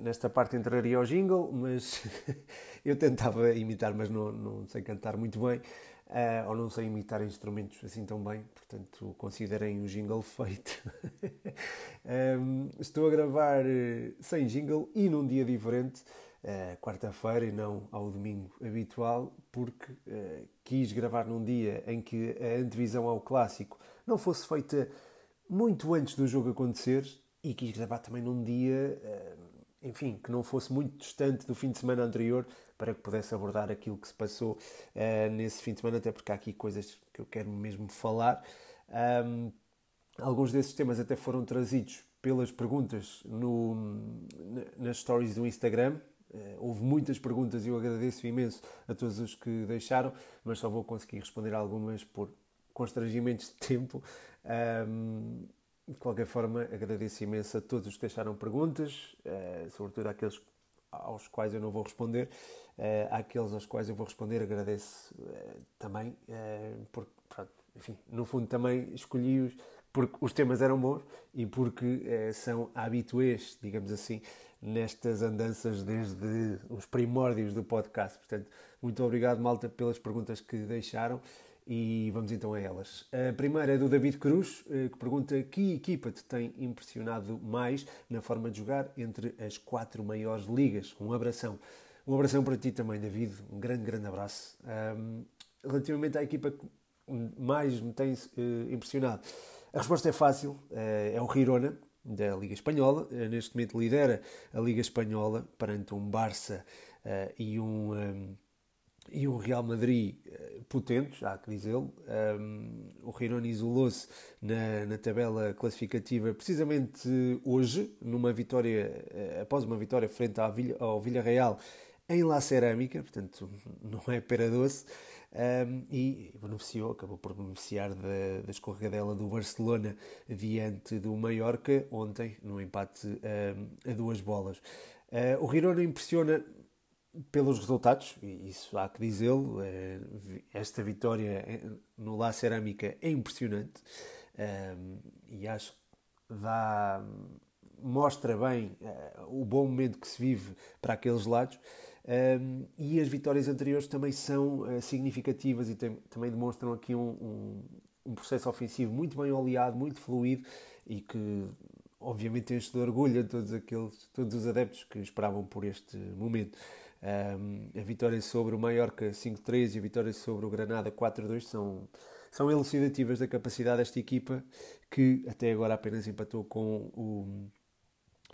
nesta parte entraria o jingle, mas eu tentava imitar, mas não, não sei cantar muito bem, uh, ou não sei imitar instrumentos assim tão bem, portanto considerem o jingle feito. um, estou a gravar sem jingle e num dia diferente, uh, quarta-feira e não ao domingo habitual, porque uh, quis gravar num dia em que a antevisão ao clássico não fosse feita muito antes do jogo acontecer e quis gravar também num dia, enfim, que não fosse muito distante do fim de semana anterior para que pudesse abordar aquilo que se passou nesse fim de semana, até porque há aqui coisas que eu quero mesmo falar. Um, alguns desses temas até foram trazidos pelas perguntas no, nas stories do Instagram, Uh, houve muitas perguntas e eu agradeço imenso a todos os que deixaram, mas só vou conseguir responder algumas por constrangimentos de tempo. Um, de qualquer forma, agradeço imenso a todos os que deixaram perguntas, uh, sobretudo àqueles aos quais eu não vou responder. Uh, àqueles aos quais eu vou responder, agradeço também, porque, pronto, enfim, no fundo também escolhi-os porque os temas eram bons e porque são habituês, digamos assim, nestas andanças desde os primórdios do podcast. Portanto, muito obrigado, malta, pelas perguntas que deixaram e vamos então a elas. A primeira é do David Cruz, eh, que pergunta que equipa te tem impressionado mais na forma de jogar entre as quatro maiores ligas. Um abração. Um abração para ti também, David. Um grande, grande abraço. Um, relativamente à equipa que mais me tem uh, impressionado, a resposta é fácil, uh, é o Girona da Liga Espanhola. Eh, neste momento lidera a Liga Espanhola perante um Barça uh, e, um, um, e um Real Madrid uh, potentes, há que dizê-lo. Um, o Girona isolou-se na, na tabela classificativa precisamente hoje, numa vitória, uh, após uma vitória frente ao, Villa, ao Villarreal em La Cerâmica, portanto não é pera doce um, e beneficiou, acabou por beneficiar da, da escorregadela do Barcelona diante do Mallorca ontem, no empate um, a duas bolas. Uh, o Girona impressiona pelos resultados, e isso há que dizê-lo, uh, esta vitória no La Cerâmica é impressionante um, e acho que dá, mostra bem o bom momento que se vive para aqueles lados. E as vitórias anteriores também são significativas e também demonstram aqui um, um, um, processo ofensivo muito bem oleado, muito fluido e que obviamente enche de orgulho a todos, aqueles, todos os adeptos que esperavam por este momento. A vitória sobre o Mallorca 5-3 e a vitória sobre o Granada 4-2 são, são elucidativas da capacidade desta equipa que até agora apenas empatou com o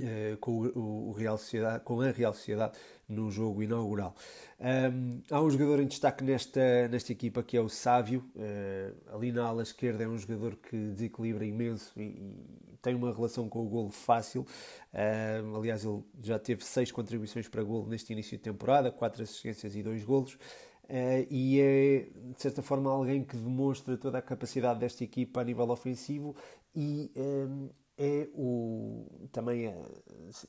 eh, com, o, Real Sociedade, com a Real Sociedade no jogo inaugural. Um, há um jogador em destaque nesta, nesta equipa que é o Sávio. Uh, ali na ala esquerda é um jogador que desequilibra imenso e tem uma relação com o golo fácil. Uh, aliás, ele já teve seis contribuições para golo neste início de temporada, quatro assistências e dois golos. Uh, e é, de certa forma, alguém que demonstra toda a capacidade desta equipa a nível ofensivo e um, é o, também, é,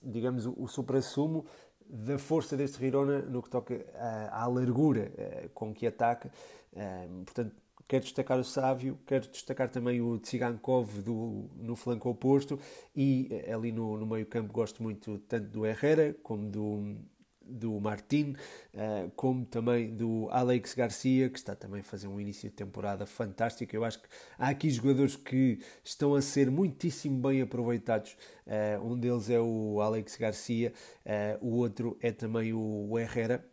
digamos, o, o supra-sumo da força deste Girona no que toca à, à largura eh, com que ataca. Eh, portanto, quero destacar o Sávio, quero destacar também o Tsigankov do, no flanco oposto e eh, ali no, no meio campo gosto muito tanto do Herrera como do, do Martin, uh, como também do Alex Garcia, que está também a fazer um início de temporada fantástico. Eu acho que há aqui jogadores que estão a ser muitíssimo bem aproveitados. Uh, um deles é o Alex Garcia, o outro é também o Herrera,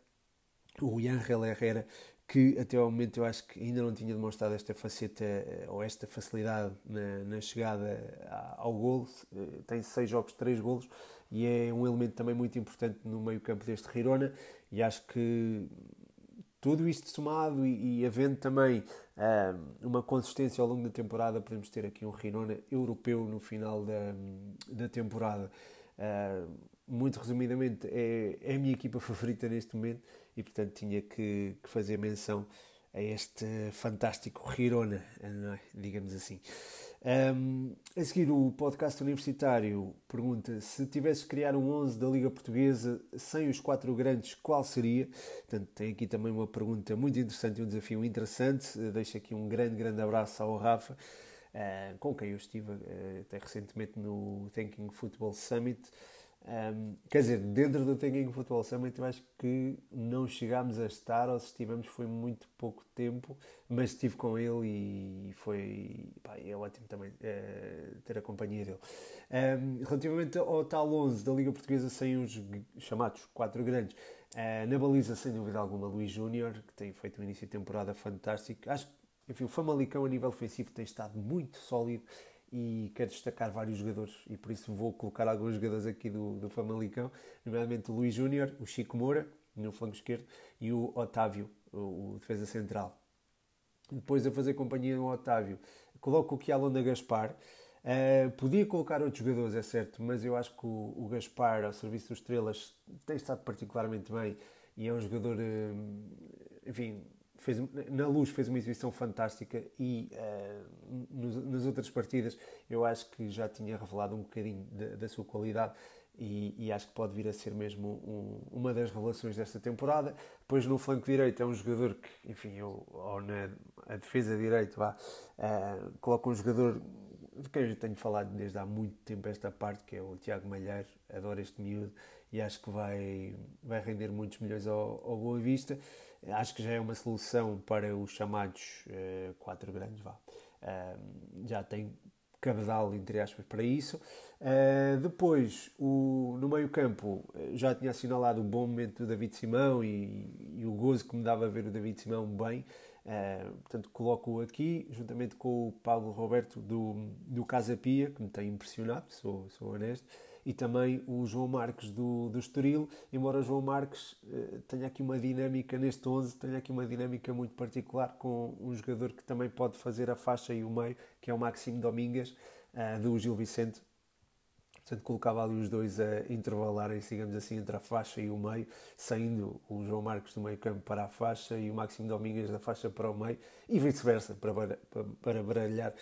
o Angel Herrera, que até ao momento eu acho que ainda não tinha demonstrado esta faceta ou esta facilidade na, na chegada ao golo. Tem seis jogos, três golos e é um elemento também muito importante no meio campo deste Girona e acho que tudo isto somado e, e havendo também uh, uma consistência ao longo da temporada, podemos ter aqui um Girona europeu no final da, da temporada. Muito resumidamente, é, é a minha equipa favorita neste momento e, portanto, tinha que, que fazer menção a este fantástico Girona, é? digamos assim. Um, a seguir, o podcast universitário pergunta se tivesse que criar um 11 da Liga Portuguesa sem os quatro grandes, qual seria? Portanto, tem aqui também uma pergunta muito interessante e um desafio interessante. Deixo aqui um grande, grande abraço ao Rafa, uh, com quem eu estive uh, até recentemente no Thinking Football Summit. Um, quer dizer, dentro do Thinking Football Summit eu acho que não chegámos a estar, ou se estivemos foi muito pouco tempo, mas estive com ele e foi pá, é ótimo também é, ter a companhia dele. Um, relativamente ao tal 11 da Liga Portuguesa sem os chamados quatro grandes, uh, na baliza sem dúvida alguma Luís Júnior, que tem feito um início de temporada fantástico. Acho que enfim, o Famalicão a nível ofensivo tem estado muito sólido e quero destacar vários jogadores e por isso vou colocar alguns jogadores aqui do, do Famalicão, nomeadamente o Luís Júnior, o Chico Moura, no flanco esquerdo, e o Otávio, o, o defesa central. Depois a fazer companhia no Otávio, coloco o Kialonda Gaspar. Uh, podia colocar outros jogadores, é certo, mas eu acho que o, o Gaspar, ao serviço dos Estrelas, tem estado particularmente bem e é um jogador, uh, enfim, fez, na luz fez uma exibição fantástica e uh, nos, nas outras partidas eu acho que já tinha revelado um bocadinho de, da sua qualidade e, e, acho que pode vir a ser mesmo um, uma das revelações desta temporada. Depois no flanco direito é um jogador que, enfim, eu, ou na defesa direito, vá, uh, coloco um jogador de quem eu tenho falado desde há muito tempo esta parte, que é o Tiago Malheiro, adoro este miúdo e acho que vai, vai render muitos milhões ao, ao Boa Vista. Acho que já é uma solução para os chamados uh, quatro grandes, vá. Uh, já tem cabedal, entre aspas, para isso. Uh, depois, o, no meio campo, já tinha assinalado o bom momento do David Simão e, e o gozo que me dava ver o David Simão bem. Uh, portanto, coloco-o aqui, juntamente com o Paulo Roberto do, do Casa Pia, que me tem impressionado, sou, sou honesto e também o João Marques do, do Estoril, embora João Marques uh, tenha aqui uma dinâmica neste 11, tenha aqui uma dinâmica muito particular com um jogador que também pode fazer a faixa e o meio, que é o Maximo Domingas, uh, do Gil Vicente, Portanto, colocava ali os dois a intervalarem-se, digamos assim, entre a faixa e o meio, saindo o João Marcos do meio campo para a faixa e o Máximo Domingues da faixa para o meio, e vice-versa, para, para, baralhar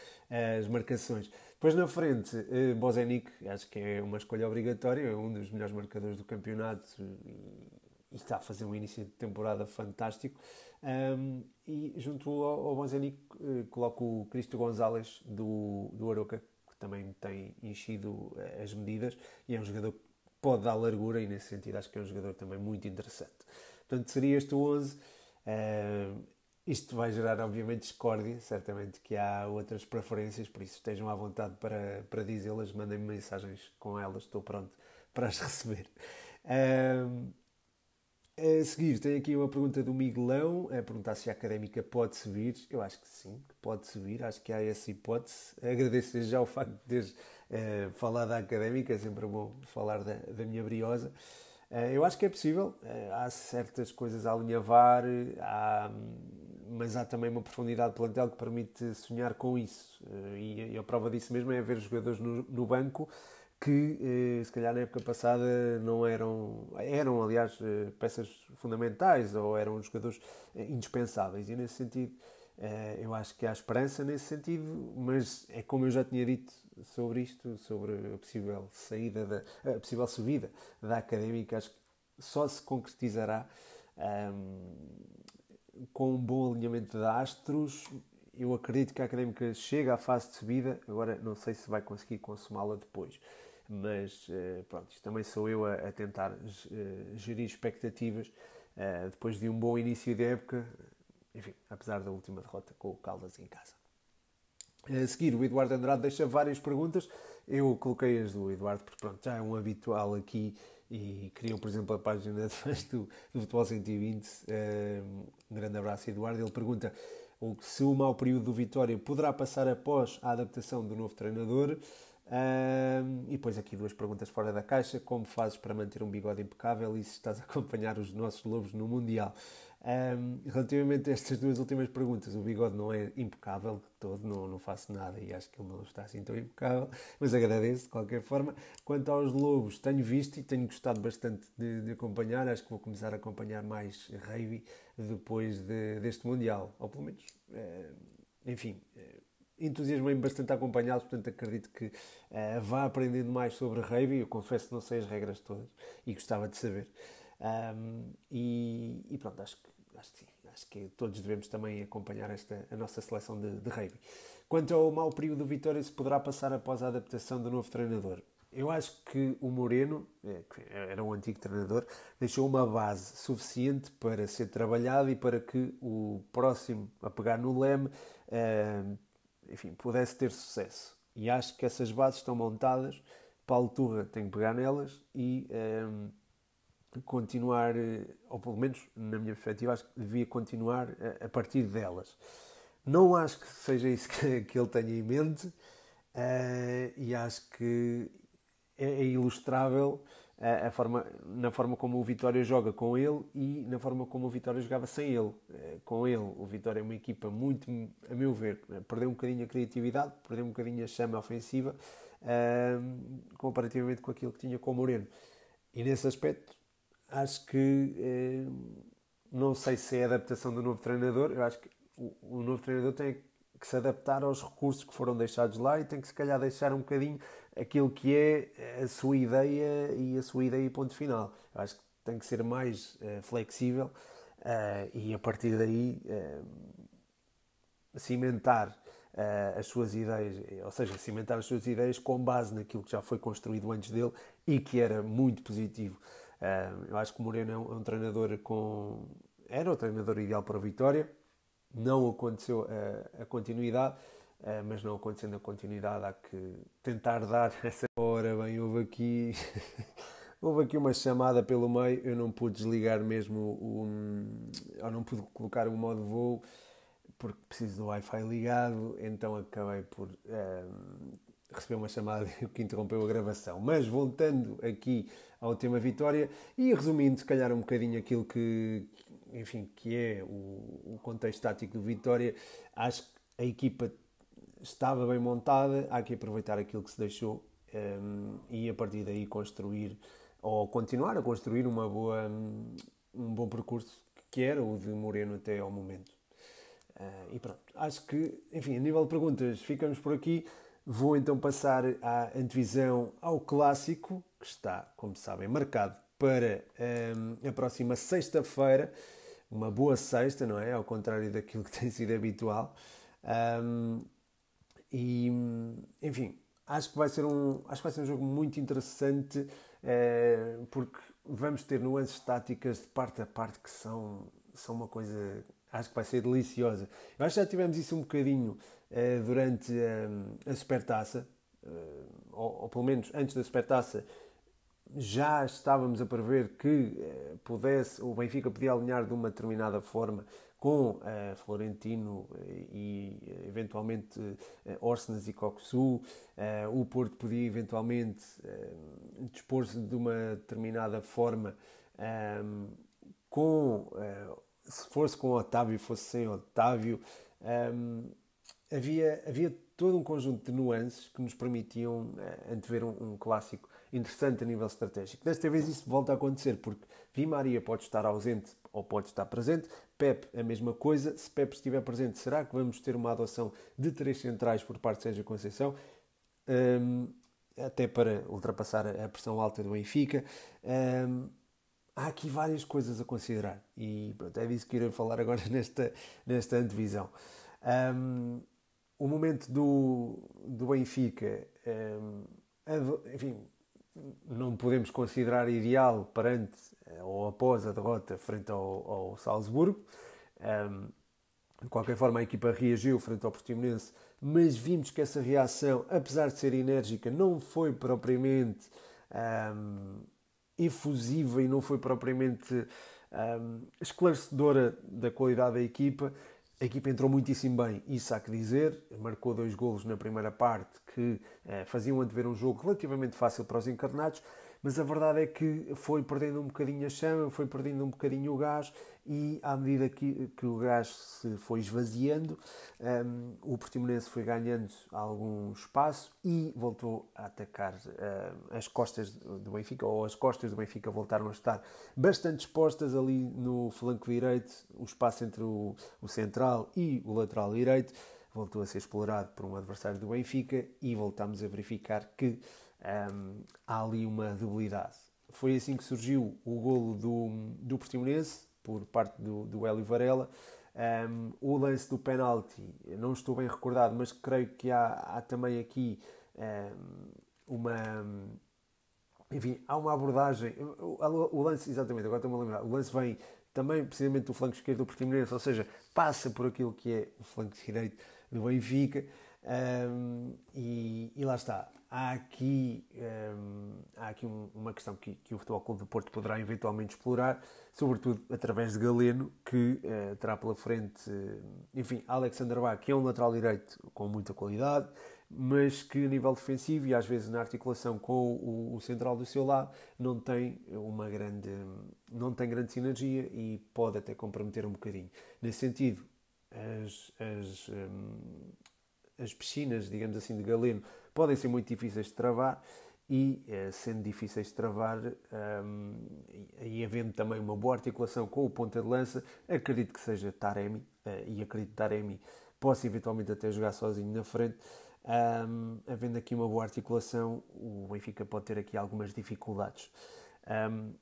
as marcações. Depois na frente, eh, Bozenic, acho que é uma escolha obrigatória, é um dos melhores marcadores do campeonato e, e está a fazer um início de temporada fantástico. Um, e junto ao, ao Bozenic, eh, coloco o Cristo Gonzalez do, do Aroca, também tem enchido eh, as medidas e é um jogador que pode dar largura e nesse sentido acho que é um jogador também muito interessante. Portanto, seria este o 11. Uh, isto vai gerar, obviamente, discórdia. Certamente que há outras preferências, por isso estejam à vontade para, para dizê-las. Mandem-me mensagens com elas, estou pronto para as receber. Uh, a seguir, tem aqui uma pergunta do Miguelão, a perguntar se a académica pode subir. Eu acho que sim, que pode subir, acho que há essa hipótese. Agradeço já o facto de teres uh, falado da académica, é sempre bom falar da, da minha briosa. Uh, eu acho que é possível, uh, há certas coisas a alinhavar, há, mas há também uma profundidade de plantel que permite sonhar com isso. E, e, a prova disso mesmo é ver jogadores no, no banco que eh, se calhar na época passada não eram, eram aliás eh, peças fundamentais ou eram jogadores eh, indispensáveis e nesse sentido eu acho que há esperança nesse sentido, mas é como eu já tinha dito sobre isto, sobre a possível saída, da, a possível subida da académica, acho que só se concretizará um, com um bom alinhamento de astros. Eu acredito que a académica chega à fase de subida, agora não sei se vai conseguir consumá-la depois mas eh, pronto, isto também sou eu a, a tentar eh, gerir expectativas eh, depois de um bom início de época, enfim, apesar da última derrota com o Caldas em casa. A seguir, o Eduardo Andrade deixa várias perguntas. Eu coloquei as do Eduardo, porque pronto, já é um habitual aqui e criam, por exemplo, a página de fãs do, do Futebol 120. Um grande abraço, Eduardo. Ele pergunta se o mau período do Vitória poderá passar após a adaptação do novo treinador. Um, e depois aqui duas perguntas fora da caixa. Como fazes para manter um bigode impecável e se estás a acompanhar os nossos lobos no Mundial? Um, relativamente a estas duas últimas perguntas, o bigode não é impecável de todo, não, não faço nada e acho que ele não está assim tão impecável, mas agradeço de qualquer forma. Quanto aos lobos, tenho visto e tenho gostado bastante de, de acompanhar, acho que vou começar a acompanhar mais rugby depois de, deste Mundial, ou pelo menos, enfim, entusiasmei-me bastante a acompanhá-los, portanto acredito que uh, vá aprendendo mais sobre rugby. Eu confesso que não sei as regras todas e gostava de saber. Um, e, e, pronto, acho que, acho que sim, acho que todos devemos também acompanhar esta, a nossa seleção de, de. Quanto ao mau período do Vitória, se poderá passar após a adaptação do novo treinador? eu acho que o Moreno, é, que era um antigo treinador, deixou uma base suficiente para ser trabalhado e para que o próximo a pegar no leme enfim, pudesse ter sucesso. E acho que essas bases estão montadas. Paulo Turra tem que pegar nelas e um, continuar, ou pelo menos na minha perspectiva, acho que devia continuar a, a partir delas. Não acho que seja isso que, que ele tenha em mente uh, e acho que é, é ilustrável a, forma, na forma como o Vitória joga com ele e na forma como o Vitória jogava sem ele. Uh, com ele, o Vitória é uma equipa muito, a meu ver, perdeu um bocadinho a criatividade, perdeu um badinho a chama ofensiva uh, comparativamente com aquilo que tinha com o Moreno. E nesse aspecto, acho que não sei se é a adaptação do novo treinador, eu acho que o, o novo treinador tem que se adaptar aos recursos que foram deixados lá e tem que se calhar deixar um bocadinho aquilo que é a sua ideia e a sua ideia e ponto final. Eu acho que tem que ser mais uh, flexível uh, e a partir daí uh, cimentar as suas ideias, ou seja, cimentar as suas ideias com base naquilo que já foi construído antes dele e que era muito positivo. eu acho que o Moreno é um, é um treinador com. Era o treinador ideal para a vitória não aconteceu a, continuidade, mas não acontecendo a continuidade, há que tentar dar essa. Ora bem, houve aqui. houve aqui uma chamada pelo meio, eu não pude desligar mesmo o. ou não pude colocar o modo voo porque preciso do Wi-Fi ligado, então acabei por uh, receber uma chamada que interrompeu a gravação. Mas voltando aqui ao tema Vitória e resumindo, se calhar, um bocadinho aquilo que, enfim, que é o, o contexto tático do Vitória, acho que a equipa estava bem montada, há que aproveitar aquilo que se deixou um, e a partir daí construir ou continuar a construir uma boa, um bom percurso que era o de Moreno até ao momento. Uh, e pronto, acho que, enfim, a nível de perguntas, ficamos por aqui. Vou então passar à antevisão ao clássico, que está, como sabem, marcado para um, a próxima sexta-feira uma boa sexta, não é? Ao contrário daquilo que tem sido habitual. Um, e, enfim, acho que vai ser um, acho que vai ser um jogo muito interessante é, porque vamos ter nuances táticas de parte a parte que são, são uma coisa, acho que vai ser deliciosa. Eu acho que já tivemos isso um bocadinho é, durante a, a Supertaça, ou, ou, pelo menos antes da Supertaça, já estávamos a prever que eh, pudesse, o Benfica podia alinhar de uma determinada forma com eh, Florentino eh, e eventualmente eh, Orsnes e Coxu, eh, o Porto podia eventualmente eh, dispor-se de uma determinada forma com, se fosse com Otávio, fosse sem Otávio, havia, havia todo um conjunto de nuances que nos permitiam antever um, um clássico interessante a nível estratégico. Desta vez isso volta a acontecer, porque Di Maria pode estar ausente ou pode estar presente, Pep a mesma coisa, se Pep estiver presente, será que vamos ter uma adoção de três centrais por parte de Sérgio Conceição? Um, até para ultrapassar a pressão alta do Benfica. Um, há aqui várias coisas a considerar e pronto, é disso que irei falar agora nesta, nesta antevisão. Um, o momento do, do Benfica, um, enfim, não podemos considerar ideal perante eh, ou após a derrota frente ao, ao Salzburgo. Um, de qualquer forma, a equipa reagiu frente ao Portimonense, mas vimos que essa reação, apesar de ser enérgica, não foi propriamente um, efusiva e não foi propriamente um, esclarecedora da qualidade da equipa. A equipa entrou muitíssimo bem, isso há que dizer. Marcou dois golos na primeira parte que eh, faziam antever um jogo relativamente fácil para os encarnados, mas a verdade é que foi perdendo um bocadinho a chama, foi perdendo um bocadinho o gás e à medida que, que o gás se foi esvaziando, um, o Portimonense foi ganhando algum espaço e voltou a atacar uh, as costas do Benfica, ou as costas do Benfica voltaram a estar bastante expostas. Ali no flanco direito, o espaço entre o, o central e o lateral direito voltou a ser explorado por um adversário do Benfica e voltámos a verificar que um, há ali uma debilidade. Foi assim que surgiu o golo do, do Portimonense, por parte do, do Hélio Varela. Um, o lance do penalti, não estou bem recordado, mas creio que há, há também aqui um, uma, enfim, há uma abordagem. O, o lance, exatamente, agora estou-me a lembrar. O lance vem também precisamente do flanco esquerdo do Portimonense, ou seja, passa por aquilo que é o flanco direito do Benfica. Um, e, e, lá está. Há aqui, um, há aqui um, uma questão que, que, o Futebol Clube do Porto poderá eventualmente explorar, sobretudo através de Galeno, que uh, terá pela frente, uh, enfim, Alexander Bach, que é um lateral direito com muita qualidade, mas que a nível defensivo e às vezes na articulação com o, o, central do seu lado não tem uma grande não tem grande sinergia e pode até comprometer um bocadinho nesse sentido as, as, um, as piscinas digamos assim de Galeno podem ser muito difíceis de travar e eh, sendo difíceis de travar um, e havendo também uma boa articulação com o ponta de lança acredito que seja Taremi uh, e acredito que Taremi possa eventualmente até jogar sozinho na frente um, havendo aqui uma boa articulação, o Benfica pode ter aqui algumas dificuldades. Um,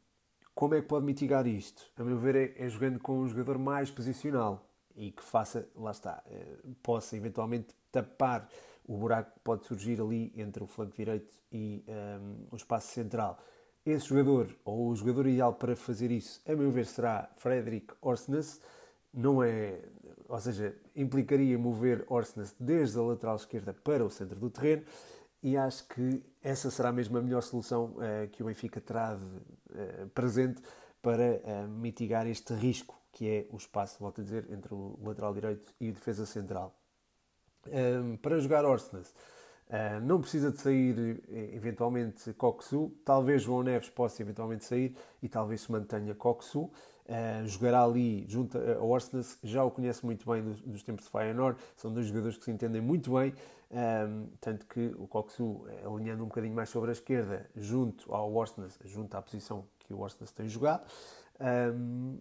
como é que pode mitigar isto? A meu ver, é, é, jogando com um jogador mais posicional e que faça, lá está, eh, possa eventualmente tapar o buraco que pode surgir ali entre o flanco direito e um, o espaço central. Esse jogador, ou o jogador ideal para fazer isso, a meu ver, será Frederick Orsnes. Não é, ou seja, implicaria mover Orsnes desde a lateral esquerda para o centro do terreno e acho que essa será mesmo a melhor solução uh, que o Benfica terá de, uh, presente para uh, mitigar este risco que é o espaço, volto a dizer, entre o lateral direito e o defesa central. Um, para jogar Orsnes, não precisa de sair eventualmente Coxu, talvez João Neves possa eventualmente sair e talvez se mantenha Coxu. Uh, jogará ali junto a Orsnes, já o conhece muito bem dos, dos, tempos de Feyenoord, são dois jogadores que se entendem muito bem, um, tanto que o Coxu, eh, alinhando um bocadinho mais sobre a esquerda, junto ao Orsnes, junto à posição que o Orsnes tem jogado, um,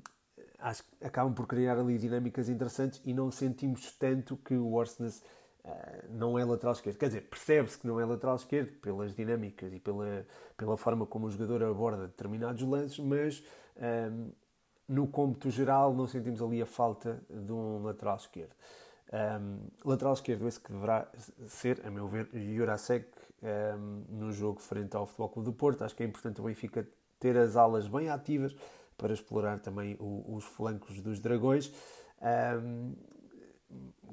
acho que acabam por criar ali dinâmicas interessantes e não sentimos tanto que o Orsnes uh, não é lateral esquerdo. Quer dizer, percebe-se que não é lateral esquerdo pelas dinâmicas e pela, pela forma como o jogador aborda determinados lances, mas ehm, no cômputo geral, não sentimos ali a falta de um lateral esquerdo. Um, lateral esquerdo, esse que deverá ser, a meu ver, Jurasek um, no jogo frente ao Futebol Clube do Porto. Acho que é importante o Benfica ter as alas bem ativas para explorar também o, os flancos dos Dragões, um,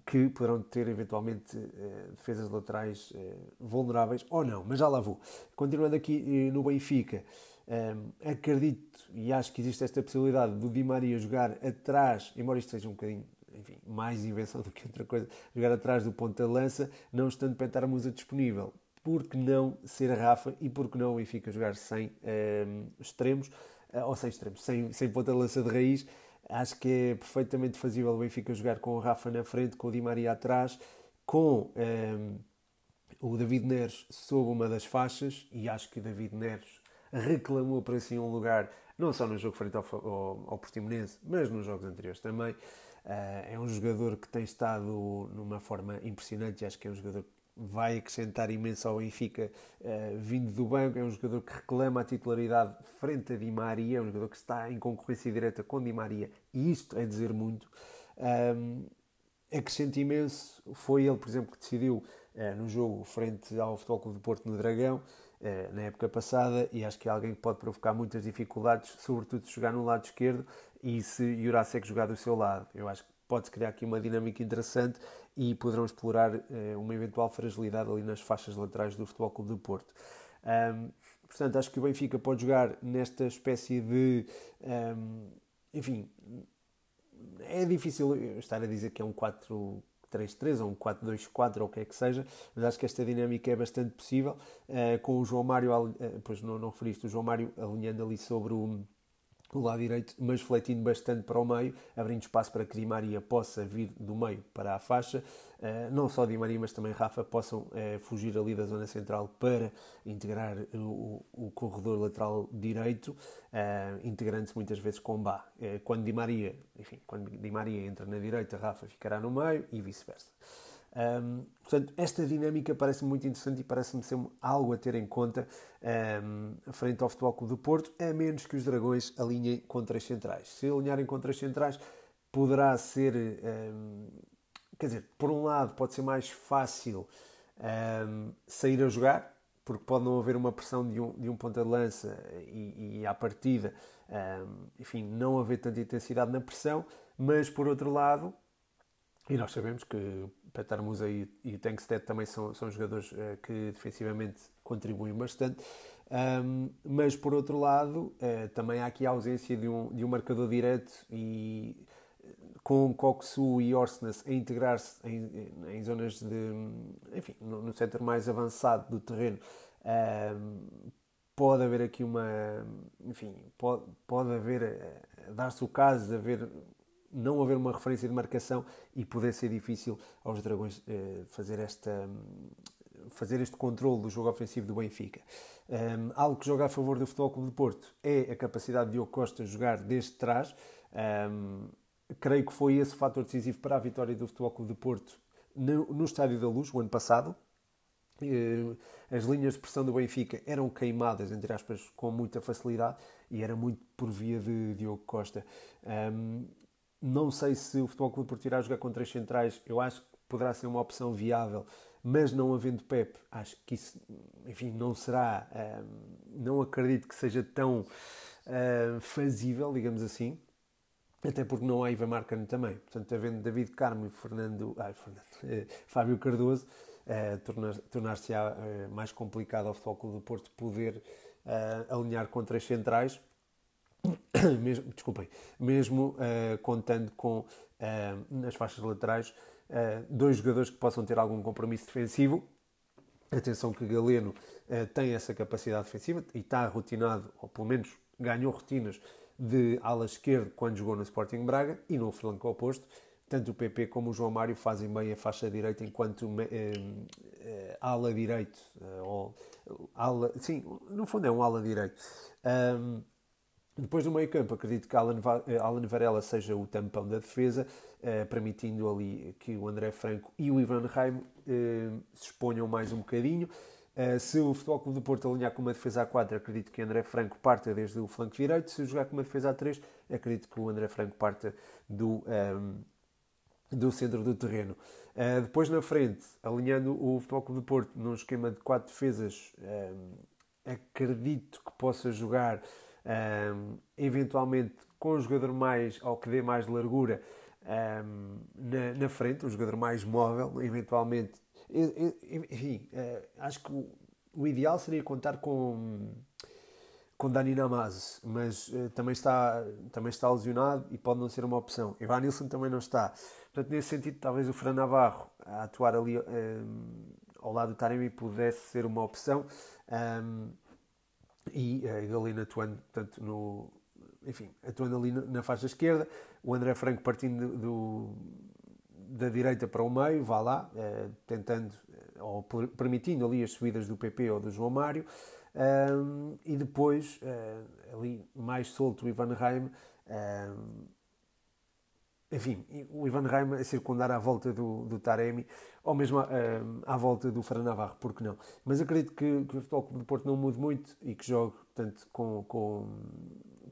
que poderão ter eventualmente uh, defesas laterais uh, vulneráveis ou não, mas já lá vou. Continuando aqui uh, no Benfica. Um, acredito e acho que existe esta possibilidade do Di Maria jogar atrás, embora isto seja um bocadinho enfim, mais invenção do que outra coisa, jogar atrás do ponta lança, não estando Musa disponível. Por que não ser Rafa e por que não o Benfica jogar sem um, extremos, uh, ou sem extremos, sem, sem ponta lança de raiz? Acho que é perfeitamente fazível o Benfica jogar com o Rafa na frente, com o Di Maria atrás, com um, o David Neres sob uma das faixas, e acho que o David Neres reclamou para si um lugar, não só no jogo frente ao, ao, ao Portimonense, mas nos jogos anteriores também. Uh, é um jogador que tem estado numa forma impressionante e acho que é um jogador que vai acrescentar imenso ao Benfica uh, vindo do banco. É um jogador que reclama a titularidade frente a Di Maria, é um jogador que está em concorrência direta com Di Maria e isto é dizer muito. Um, acrescenta imenso. Foi ele, por exemplo, que decidiu uh, no jogo frente ao Futebol Clube do Porto no Dragão. Eh, na época passada e acho que é alguém que pode provocar muitas dificuldades, sobretudo se jogar no lado esquerdo e se Jurasek jogar do seu lado. Eu acho que pode criar aqui uma dinâmica interessante e poderão explorar eh, uma eventual fragilidade ali nas faixas laterais do Futebol Clube do Porto. Um, portanto, acho que o Benfica pode jogar nesta espécie de. Um, enfim, é difícil estar a dizer que é um 4 3-3 ou um 4-2-4 ou o que é que seja, mas acho que esta dinâmica é bastante possível, uh, com o João Mário, uh, pois não, não referiste, o João Mário alinhando ali sobre o, o lado direito, mas fletindo bastante para o meio, abrindo espaço para que Di Maria possa vir do meio para a faixa. Uh, não só Di Maria, mas também Rafa possam uh, fugir ali da zona central para integrar o, corredor lateral direito, uh, integrando-se muitas vezes com Bá. quando Di Maria, enfim, quando Di Maria entra na direita, Rafa ficará no meio e vice-versa. Um, portanto, esta dinâmica parece muito interessante e parece-me ser algo a ter em conta um, frente ao Futebol Clube do Porto, a menos que os Dragões alinhem contra as centrais. Se alinharem contra as centrais, poderá ser, um, quer dizer, por um lado, pode ser mais fácil sair a jogar, porque pode não haver uma pressão de um, de um ponta de lança e, e à partida, enfim, não haver tanta intensidade na pressão, mas por outro lado, e nós sabemos que Petar Musa e, e Tankstead também são, são jogadores uh, que defensivamente contribuem bastante, um, mas por outro lado, uh, também há aqui a ausência de um, de um marcador direto e com Koksu e Orsnes a integrar-se em, em, zonas de, enfim, no, no setor mais avançado do terreno, um, pode haver aqui uma, enfim, pode, pode haver, eh, dar-se o caso de haver, não haver uma referência de marcação e poder ser difícil aos Dragões uh, fazer esta, fazer este controle do jogo ofensivo do Benfica. Um, algo que joga a favor do Futebol Clube de Porto é a capacidade de Diogo Costa jogar desde trás. Um, creio que foi esse o fator decisivo para a vitória do Futebol Clube de Porto no, no Estádio da Luz, o ano passado. Eh, as linhas de pressão do Benfica eram queimadas, entre aspas, com muita facilidade e era muito por via de Diogo Costa. Um, não sei se o Futebol Clube Porto irá jogar com três centrais, eu acho que poderá ser uma opção viável, mas não havendo Pep, acho que isso, enfim, não será, um, não acredito que seja tão uh, fazível, digamos assim. Até porque não há Ivan Marcano também. Portanto, havendo David Carmo e Fernando, ai, Fernando eh, Fábio Cardoso, eh, tornar-se-á eh, mais complicado ao Futebol Clube do Porto poder eh, alinhar com três centrais, mesmo, desculpem, mesmo eh, contando com, eh, nas faixas laterais, dois jogadores que possam ter algum compromisso defensivo. Atenção que Galeno tem essa capacidade defensiva e está rotinado, ou pelo menos ganhou rotinas de ala esquerda quando jogou no Sporting Braga e no flanco oposto. Tanto o PP como o João Mário fazem bem a faixa direita enquanto ala direito. Ou, ala, sim, no fundo é um ala direito. Um, depois no meio campo, acredito que Alan, eh, Alan Varela seja o tampão da defesa, eh, permitindo ali que o André Franco e o Ivan Reim eh, se exponham mais um bocadinho. Se o Futebol Clube do Porto alinhar com uma defesa A4, acredito que André Franco parta desde o flanco direito. Se jogar com uma defesa A3, acredito que o André Franco parta do, um, ehm, do centro do terreno. Depois na frente, alinhando o Futebol Clube do Porto num esquema de quatro defesas, ehm, acredito que possa jogar um, eventualmente com um jogador mais, ou que dê mais largura na, na frente, um jogador mais móvel, eventualmente enfim, eh, acho que o ideal seria contar com, com Dani Namaz, mas uh, também, está, também está lesionado e pode não ser uma opção. Ivan Nilsson também não está. Portanto, nesse sentido, talvez o Fran Navarro a atuar ali um, ao lado do Taremi pudesse ser uma opção. Um, e a Galina atuando, portanto, no, enfim, atuando ali na faixa esquerda, o André Franco partindo do, da direita para o meio, vá lá, eh, tentando eh, ou permitindo ali as subidas do PP ou do João Mário, e depois eh, ali mais solto o Ivan Reim, enfim, o Ivan Reim a circundar à volta do, do Taremi, ou mesmo à volta do Fran Navarro, porque não? Mas acredito que, que o Futebol do Porto não mude muito e que jogue, portanto, com, com,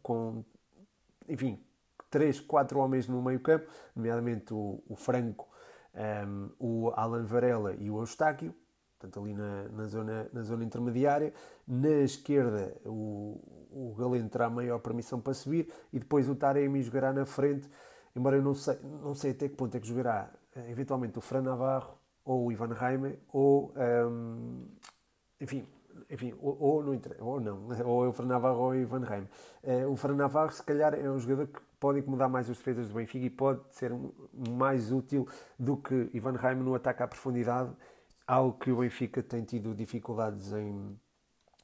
com enfim, três, quatro homens no meio campo, nomeadamente o, o Franco, um, ehm, o Alan Varela e o Eustáquio, portanto ali na, na, zona, na zona intermediária. Na esquerda o, o Galeno terá maior permissão para subir e depois o Taremi jogará na frente, embora eu não sei, não sei até que ponto é que jogará eh, eventualmente o Fran Navarro ou o Ivan Reimer ou um, ehm, enfim, enfim, ou, ou, não, ou não, ou é o Fran Navarro ou o Ivan Reimer. Uh, o Fran Navarro se calhar é um jogador que pode incomodar mais os defesas do Benfica e pode ser mais útil do que Ivan Reim no ataque à profundidade, algo que o Benfica tem tido dificuldades em,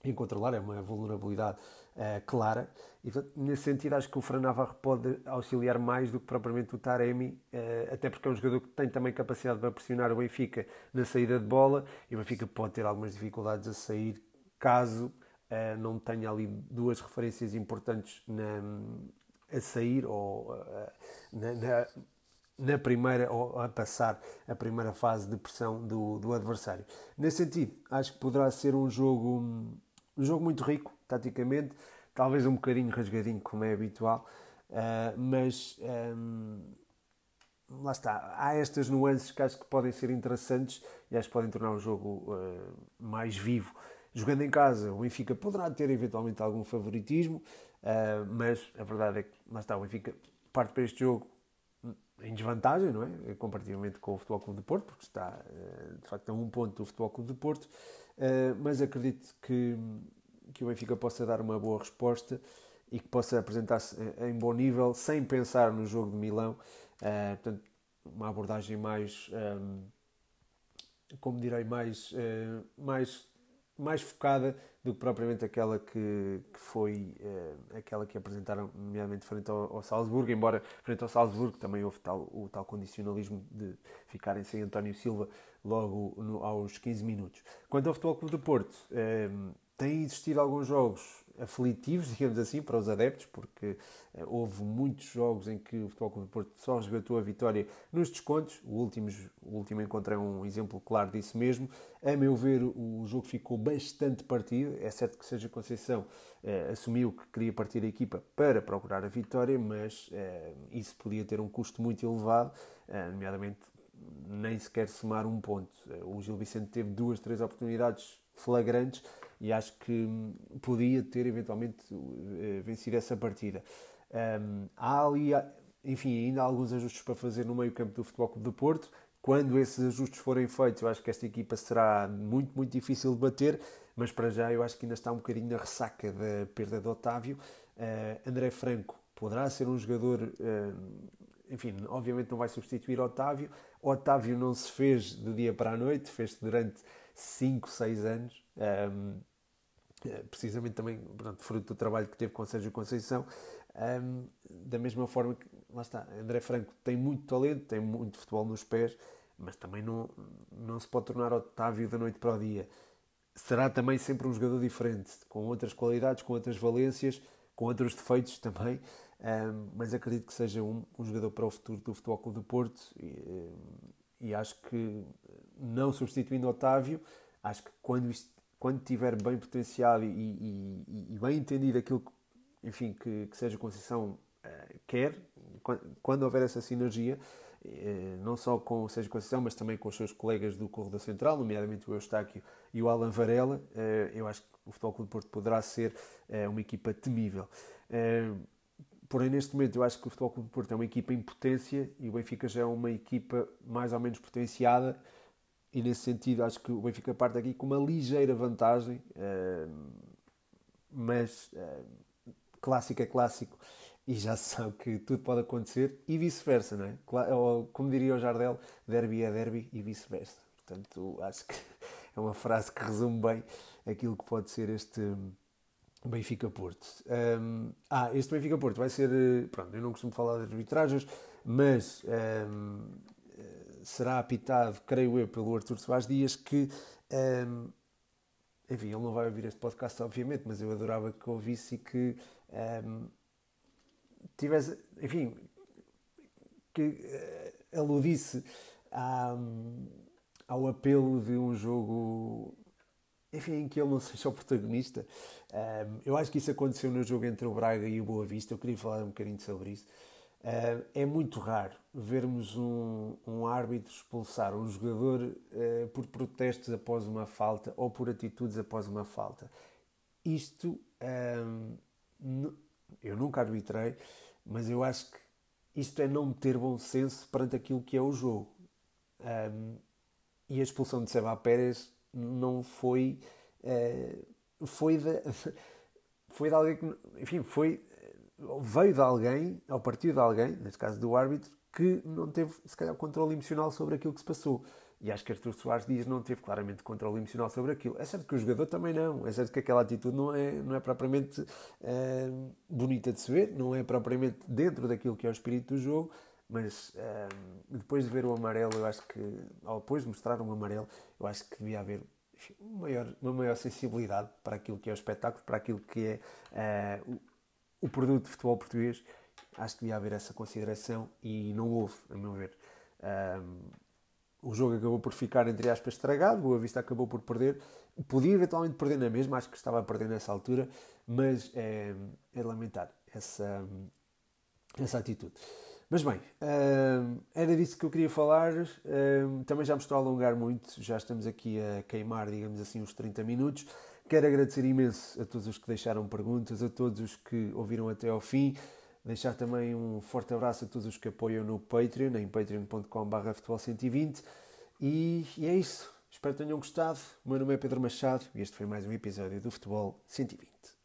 em controlar, é uma vulnerabilidade uh, clara. E, nesse sentido, acho que o Fran Navarro pode auxiliar mais do que propriamente o Taremi, uh, até porque é um jogador que tem também capacidade para pressionar o Benfica na saída de bola e o Benfica pode ter algumas dificuldades a sair caso uh, não tenha ali duas referências importantes na, a sair ou na, na, na, primeira ou a passar a primeira fase de pressão do, do adversário. Nesse sentido, acho que poderá ser um jogo um jogo muito rico taticamente, talvez um bocadinho rasgadinho como é habitual, uh, mas um, lá está, há estas nuances que acho que podem ser interessantes e acho que podem tornar o jogo uh, mais vivo Jogando em casa, o Benfica poderá ter eventualmente algum favoritismo, uh, mas a verdade é que, lá está, o Benfica parte para este jogo em desvantagem, não é? Comparativamente com o Futebol Clube de Porto, porque está, de facto, a um ponto do Futebol Clube de Porto, mas acredito que, que o Benfica possa dar uma boa resposta e que possa apresentar-se em bom nível, sem pensar no jogo de Milão. portanto, uma abordagem mais, um, como direi, mais, uh, mais, mais focada do que propriamente aquela que, que foi uh, aquela que apresentaram, nomeadamente frente ao, ao, Salzburgo, embora frente ao Salzburgo também houve tal, o tal condicionalismo de ficarem sem António Silva logo no, aos 15 minutos. Quanto ao Futebol Clube do Porto, um, têm existido alguns jogos aflitivos, digamos assim, para os adeptos, porque eh, houve muitos jogos em que o Futebol Clube do Porto só resgatou a vitória nos descontos. O último, o último encontro é um exemplo claro disso mesmo. A meu ver, o jogo ficou bastante partido. É certo que Seja Conceição eh, assumiu que queria partir a equipa para procurar a vitória, mas eh, isso podia ter um custo muito elevado, eh, nomeadamente nem sequer somar um ponto. O Gil Vicente teve duas, três oportunidades flagrantes e acho que podia ter eventualmente eh, vencido essa partida. Um, há ali, enfim, ainda há alguns ajustes para fazer no meio campo do Futebol Clube do Porto. Quando esses ajustes forem feitos, eu acho que esta equipa será muito, muito difícil de bater, mas para já eu acho que ainda está um bocadinho na ressaca da perda de Otávio. Uh, André Franco poderá ser um jogador, uh, enfim, obviamente não vai substituir Otávio. Otávio não se fez de dia para a noite, fez-se durante 5, 6 anos. Um, eh, precisamente também pronto, fruto do trabalho que teve com Sérgio Conceição. Um, da mesma forma que, lá está, André Franco tem muito talento, tem muito futebol nos pés, mas também não, não se pode tornar Otávio da noite para o dia. Será também sempre um jogador diferente, com outras qualidades, com outras valências, com outros defeitos também, um, mas acredito que seja um, um, jogador para o futuro do Futebol Clube do Porto e, e acho que não substituindo Otávio, acho que quando isto quando tiver bem potenciado e, e, e bem entendido aquilo que, enfim, que, que seja Conceição uh, quer, quando, quando, houver essa sinergia, uh, não só com o Sérgio Conceição, mas também com os seus colegas do Corredor Central, nomeadamente o Eustáquio e o Alan Varela, uh, eu acho que o Futebol Clube Porto poderá ser uma equipa temível. Porém, neste momento, eu acho que o Futebol Clube de Porto é uma equipa em potência e o Benfica já é uma equipa mais ou menos potenciada e nesse sentido acho que o Benfica parte aqui com uma ligeira vantagem, uh, mas uh, clássico é clássico e já se sabe que tudo pode acontecer e vice-versa, não é? Como diria o Jardel, derby é derby e vice-versa. Portanto, acho que é uma frase que resume bem aquilo que pode ser este Benfica-Porto. Um, ah, este Benfica-Porto vai ser. Eh, pronto, eu não costumo falar de arbitragens, mas um, será apitado, creio eu, pelo Artur Soares Dias, que, um, enfim, ele não vai ouvir este podcast, obviamente, mas eu adorava que ouvisse e que tivesse, enfim, que uh, aludisse à, ao apelo de um jogo, enfim, que ele não seja o protagonista. Um, eu acho que isso aconteceu no jogo entre o Braga e o Boa Vista, eu queria falar um bocadinho sobre isso. É muito raro vermos um, um árbitro expulsar um jogador uh, por protestos após uma falta ou por atitudes após uma falta. Isto uh, eu nunca arbitrei, mas eu acho que isto é não ter bom senso perante aquilo que é o jogo. e a expulsão de Seba Pérez não foi. foi de, foi de alguém que. Enfim, foi veio de alguém, ao partir de alguém, neste caso do árbitro, que não teve, se calhar, controle emocional sobre aquilo que se passou. E acho que Artur Soares Dias não teve claramente controle emocional sobre aquilo. É certo que o jogador também não. É certo que aquela atitude não é, não é propriamente é, bonita de se ver, não é propriamente dentro daquilo que é o espírito do jogo, mas é, depois de ver o amarelo, eu acho que, ou depois de mostrar um amarelo, eu acho que devia haver enfim, uma, maior, uma maior sensibilidade para aquilo que é o espetáculo, para aquilo que é, é o produto de futebol português, acho que devia haver essa consideração e não houve, a meu ver. Um, o jogo acabou por ficar, entre aspas, estragado, o Boa Vista acabou por perder. Podia eventualmente perder na mesma, acho que estava a perder nessa altura, mas é, é lamentar essa, essa atitude. Mas bem, um, era disso que eu queria falar. Um, também já me estou a alongar muito, já estamos aqui a queimar, digamos assim, os 30 minutos. Quero agradecer imenso a todos os que deixaram perguntas, a todos os que ouviram até ao fim. Deixar também um forte abraço a todos os que apoiam no Patreon, em patreon.com.br futebol120. E, e é isso. Espero que tenham gostado. O meu nome é Pedro Machado e este foi mais um episódio do Futebol 120.